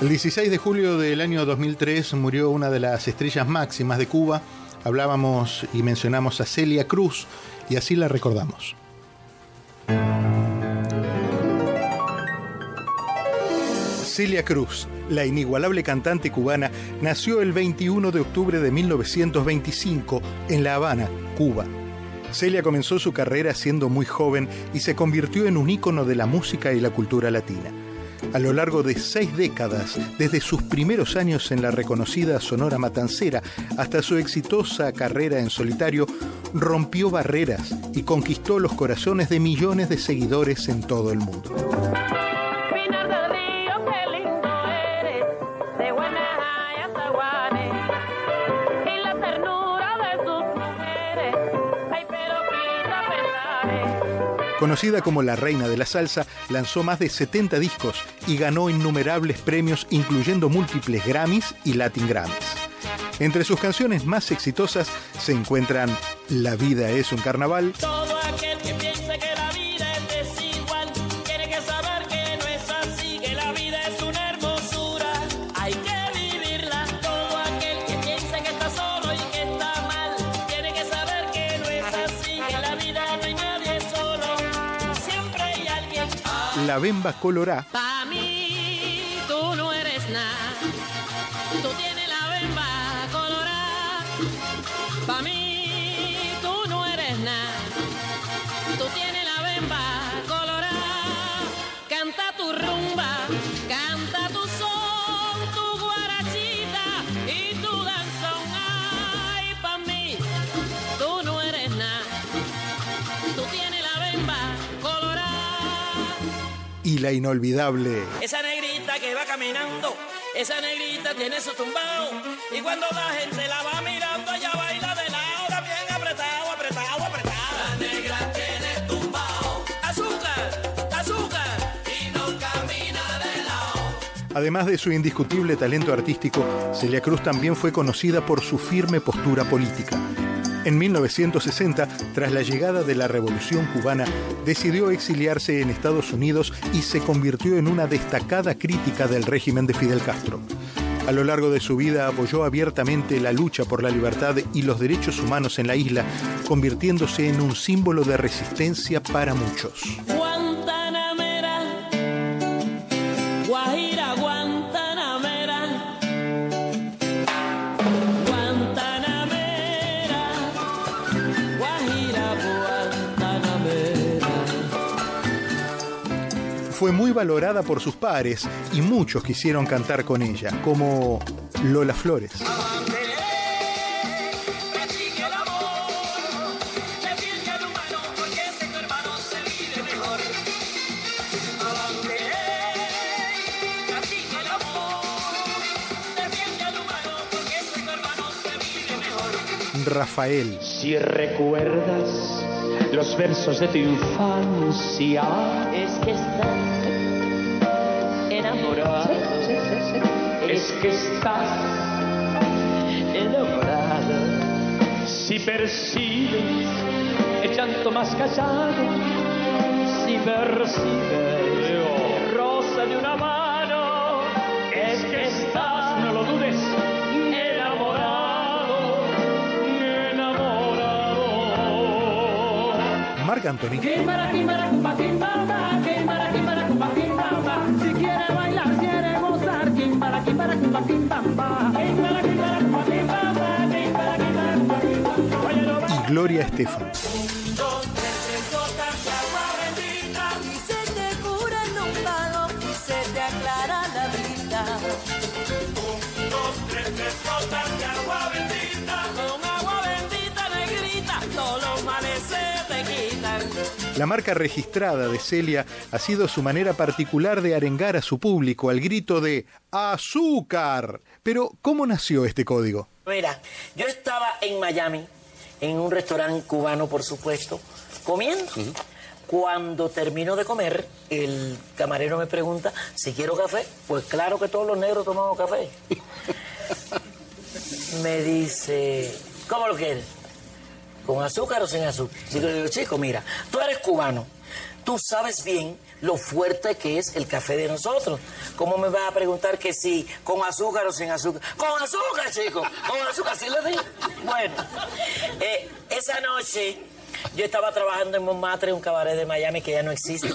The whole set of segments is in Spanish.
El 16 de julio del año 2003 murió una de las estrellas máximas de Cuba. Hablábamos y mencionamos a Celia Cruz y así la recordamos. Celia Cruz, la inigualable cantante cubana, nació el 21 de octubre de 1925 en La Habana, Cuba. Celia comenzó su carrera siendo muy joven y se convirtió en un ícono de la música y la cultura latina. A lo largo de seis décadas, desde sus primeros años en la reconocida Sonora Matancera hasta su exitosa carrera en solitario, rompió barreras y conquistó los corazones de millones de seguidores en todo el mundo. Conocida como la reina de la salsa, lanzó más de 70 discos y ganó innumerables premios incluyendo múltiples Grammys y Latin Grammys. Entre sus canciones más exitosas se encuentran La vida es un carnaval, la Bemba Colorá. Pa' mí tú no eres nada, la inolvidable Esa negrita que va caminando, esa negrita tiene su tumbao. Y cuando la gente la va mirando, ella baila de lado, bien apretado, apretado, apretado. La negra tiene tumbao. Azúcar, azúcar. Y no camina de lado. Además de su indiscutible talento artístico, Celia Cruz también fue conocida por su firme postura política. En 1960, tras la llegada de la Revolución cubana, decidió exiliarse en Estados Unidos y se convirtió en una destacada crítica del régimen de Fidel Castro. A lo largo de su vida apoyó abiertamente la lucha por la libertad y los derechos humanos en la isla, convirtiéndose en un símbolo de resistencia para muchos. Fue muy valorada por sus pares y muchos quisieron cantar con ella, como Lola Flores. Rafael, Si recuerdas los versos de tu infancia, Es que enamorado, es que estás enamorado. si percibes el llanto más callado, si percibes el rosa de una mano, es que estás, no lo dudes, enamorado, enamorado. Marc Anthony, y Gloria Estefan. Se te aclara la. La marca registrada de Celia ha sido su manera particular de arengar a su público al grito de ¡Azúcar! Pero, ¿cómo nació este código? Mira, yo estaba en Miami, en un restaurante cubano, por supuesto, comiendo. Cuando termino de comer, el camarero me pregunta si quiero café. Pues claro que todos los negros tomamos café. me dice, ¿cómo lo quieres? ¿Con azúcar o sin azúcar? Digo, yo, chico, mira, tú eres cubano. Tú sabes bien lo fuerte que es el café de nosotros. ¿Cómo me vas a preguntar que si con azúcar o sin azúcar? Con azúcar, chicos, con azúcar, sí lo digo. Bueno, eh, esa noche yo estaba trabajando en Montmartre, un cabaret de Miami que ya no existe.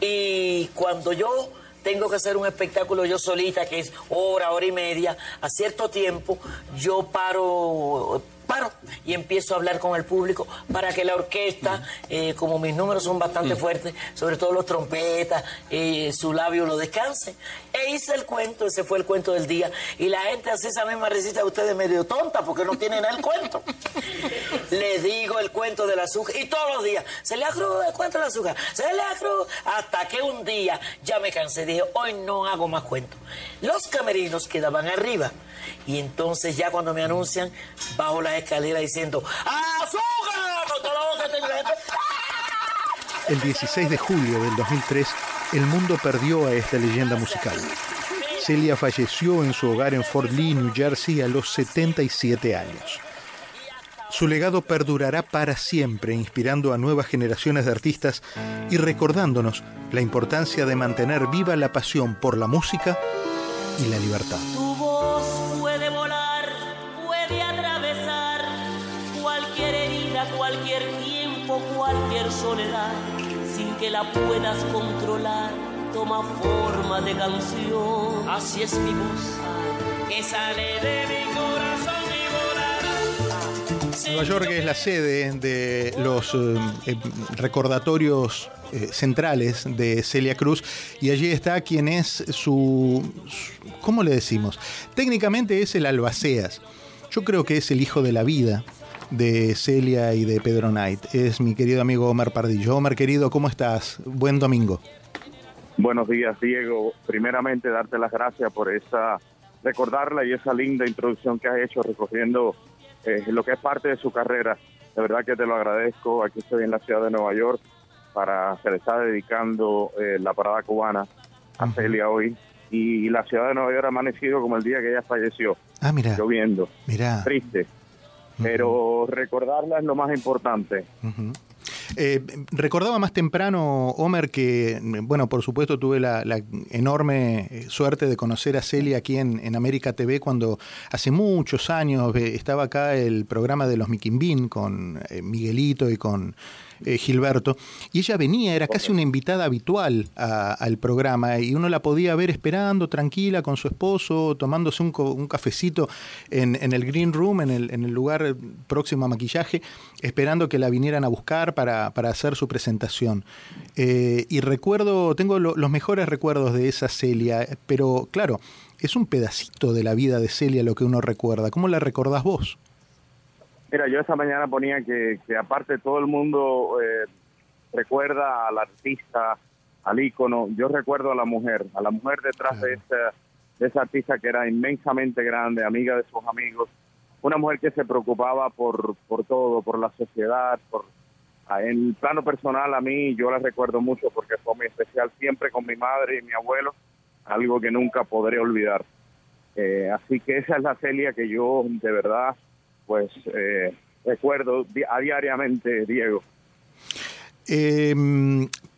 Y cuando yo tengo que hacer un espectáculo yo solita, que es hora, hora y media, a cierto tiempo, yo paro paro y empiezo a hablar con el público para que la orquesta, eh, como mis números son bastante fuertes, sobre todo los trompetas, eh, su labio lo descanse. E hice el cuento, ese fue el cuento del día. Y la gente hace esa misma recita a ustedes medio tonta porque no tienen el cuento. Les digo el cuento del azúcar y todos los días, se le cruz el cuento del azúcar, se le cruz hasta que un día ya me cansé, dije, hoy no hago más cuentos. Los camerinos quedaban arriba y entonces ya cuando me anuncian, bajo las escaleras diciendo, ¡Azúcar! Con la. El 16 de julio del 2003, el mundo perdió a esta leyenda musical. Celia falleció en su hogar en Fort Lee, New Jersey, a los 77 años. Su legado perdurará para siempre, inspirando a nuevas generaciones de artistas y recordándonos la importancia de mantener viva la pasión por la música y la libertad. Tu voz puede volar, puede atravesar cualquier herida, cualquier tiempo, cualquier soledad, sin que la puedas controlar. Toma forma de canción. Así es mi voz, que sale de mi corazón. Nueva York es la sede de los eh, eh, recordatorios eh, centrales de Celia Cruz y allí está quien es su, su- ¿cómo le decimos? Técnicamente es el albaceas. Yo creo que es el hijo de la vida de Celia y de Pedro Knight. Es mi querido amigo Omar Pardillo. Omar, querido, ¿cómo estás? Buen domingo. Buenos días, Diego. Primeramente, darte las gracias por esa, recordarla y esa linda introducción que has hecho recogiendo eh, lo que es parte de su carrera. De verdad que te lo agradezco. Aquí estoy en la ciudad de Nueva York para se le está dedicando eh, la parada cubana a Celia hoy. Y la ciudad de Nueva York ha amanecido como el día que ella falleció, Ah, mira, lloviendo, mira. triste. Pero recordarla es lo más importante. Eh, recordaba más temprano, Homer, que, bueno, por supuesto tuve la, enorme eh, suerte de conocer a Celia aquí en, en América TV cuando hace muchos años eh, estaba acá el programa de los Miquimbín con eh, Miguelito y con eh, Gilberto, y ella venía, era casi una invitada habitual al programa, y uno la podía ver esperando tranquila con su esposo, tomándose un, cafecito en, el green room, en el, lugar próximo a maquillaje, esperando que la vinieran a buscar para, hacer su presentación. Eh, y recuerdo, tengo lo- los mejores recuerdos de esa Celia, pero claro, es un pedacito de la vida de Celia lo que uno recuerda. ¿Cómo la recordás vos? Mira, yo esta mañana ponía que, que aparte todo el mundo eh, recuerda al artista, al ícono, yo recuerdo a la mujer, a la mujer detrás de, esa, de esa artista que era inmensamente grande, amiga de sus amigos, una mujer que se preocupaba por, por todo, por la sociedad, por a- en el plano personal a mí yo la recuerdo mucho porque fue muy especial siempre con mi madre y mi abuelo, algo que nunca podré olvidar. Eh, así que esa es la Celia que yo de verdad pues eh, recuerdo a diariamente, Diego. Eh,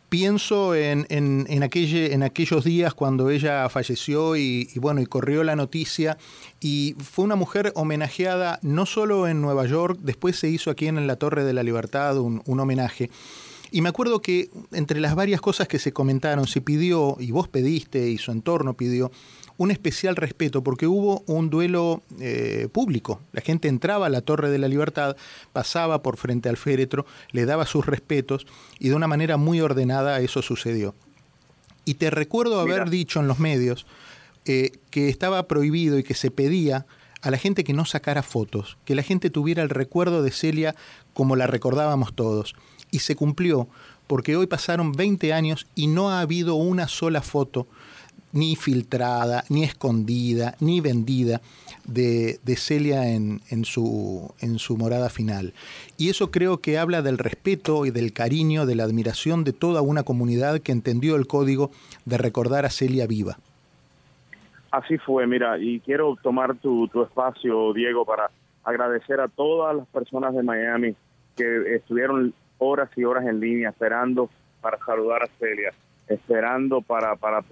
pienso en, en, en, en aquellos días cuando ella falleció y, y bueno, y corrió la noticia y fue una mujer homenajeada no solo en Nueva York, después se hizo aquí en la Torre de la Libertad un, un homenaje. Y me acuerdo que entre las varias cosas que se comentaron, se pidió, y vos pediste, y su entorno pidió, un especial respeto, porque hubo un duelo eh, público. La gente entraba a la Torre de la Libertad, pasaba por frente al féretro, le daba sus respetos, y de una manera muy ordenada eso sucedió. Y te recuerdo haber Mira. dicho en los medios eh, que estaba prohibido y que se pedía a la gente que no sacara fotos, que la gente tuviera el recuerdo de Celia como la recordábamos todos. Y se cumplió, porque hoy pasaron 20 años y no ha habido una sola foto, ni filtrada, ni escondida, ni vendida, de, de Celia en, en su, en su morada final. Y eso creo que habla del respeto y del cariño, de la admiración de toda una comunidad que entendió el código de recordar a Celia viva. Así fue, mira, y quiero tomar tu, tu espacio, Diego, para agradecer a todas las personas de Miami que estuvieron horas y horas en línea esperando para saludar a Celia, esperando para, para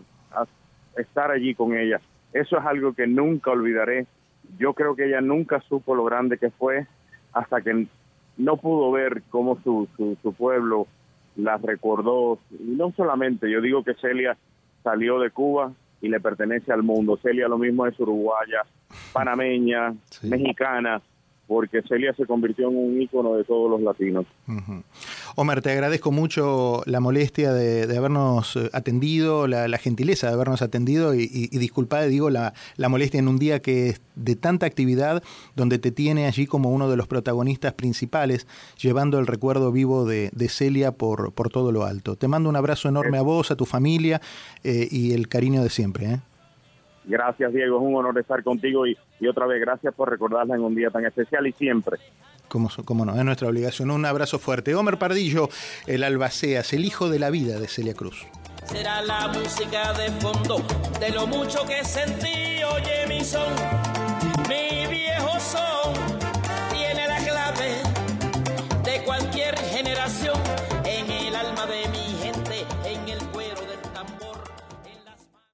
estar allí con ella. Eso es algo que nunca olvidaré. Yo creo que ella nunca supo lo grande que fue hasta que no pudo ver cómo su, su, su pueblo la recordó. Y no solamente, yo digo que Celia salió de Cuba y le pertenece al mundo. Celia lo mismo es uruguaya, panameña, mexicana, porque Celia se convirtió en un ícono de todos los latinos. Omar, te agradezco mucho la molestia de, habernos atendido, la, gentileza de habernos atendido y, y, disculpa, digo, la, molestia en un día que es de tanta actividad, donde te tiene allí como uno de los protagonistas principales, llevando el recuerdo vivo de, Celia por, por todo lo alto. Te mando un abrazo enorme a vos, a tu familia eh, y el cariño de siempre. ¿eh? Gracias, Diego. Es un honor estar contigo y, otra vez gracias por recordarla en un día tan especial y siempre. Como, como, no, es nuestra obligación. Un abrazo fuerte. Homer Pardillo, el Albaceas, el hijo de la vida de Celia Cruz. Será la música de fondo de lo mucho que sentí, oye mi son, mi viejo son, tiene la clave de cualquier generación.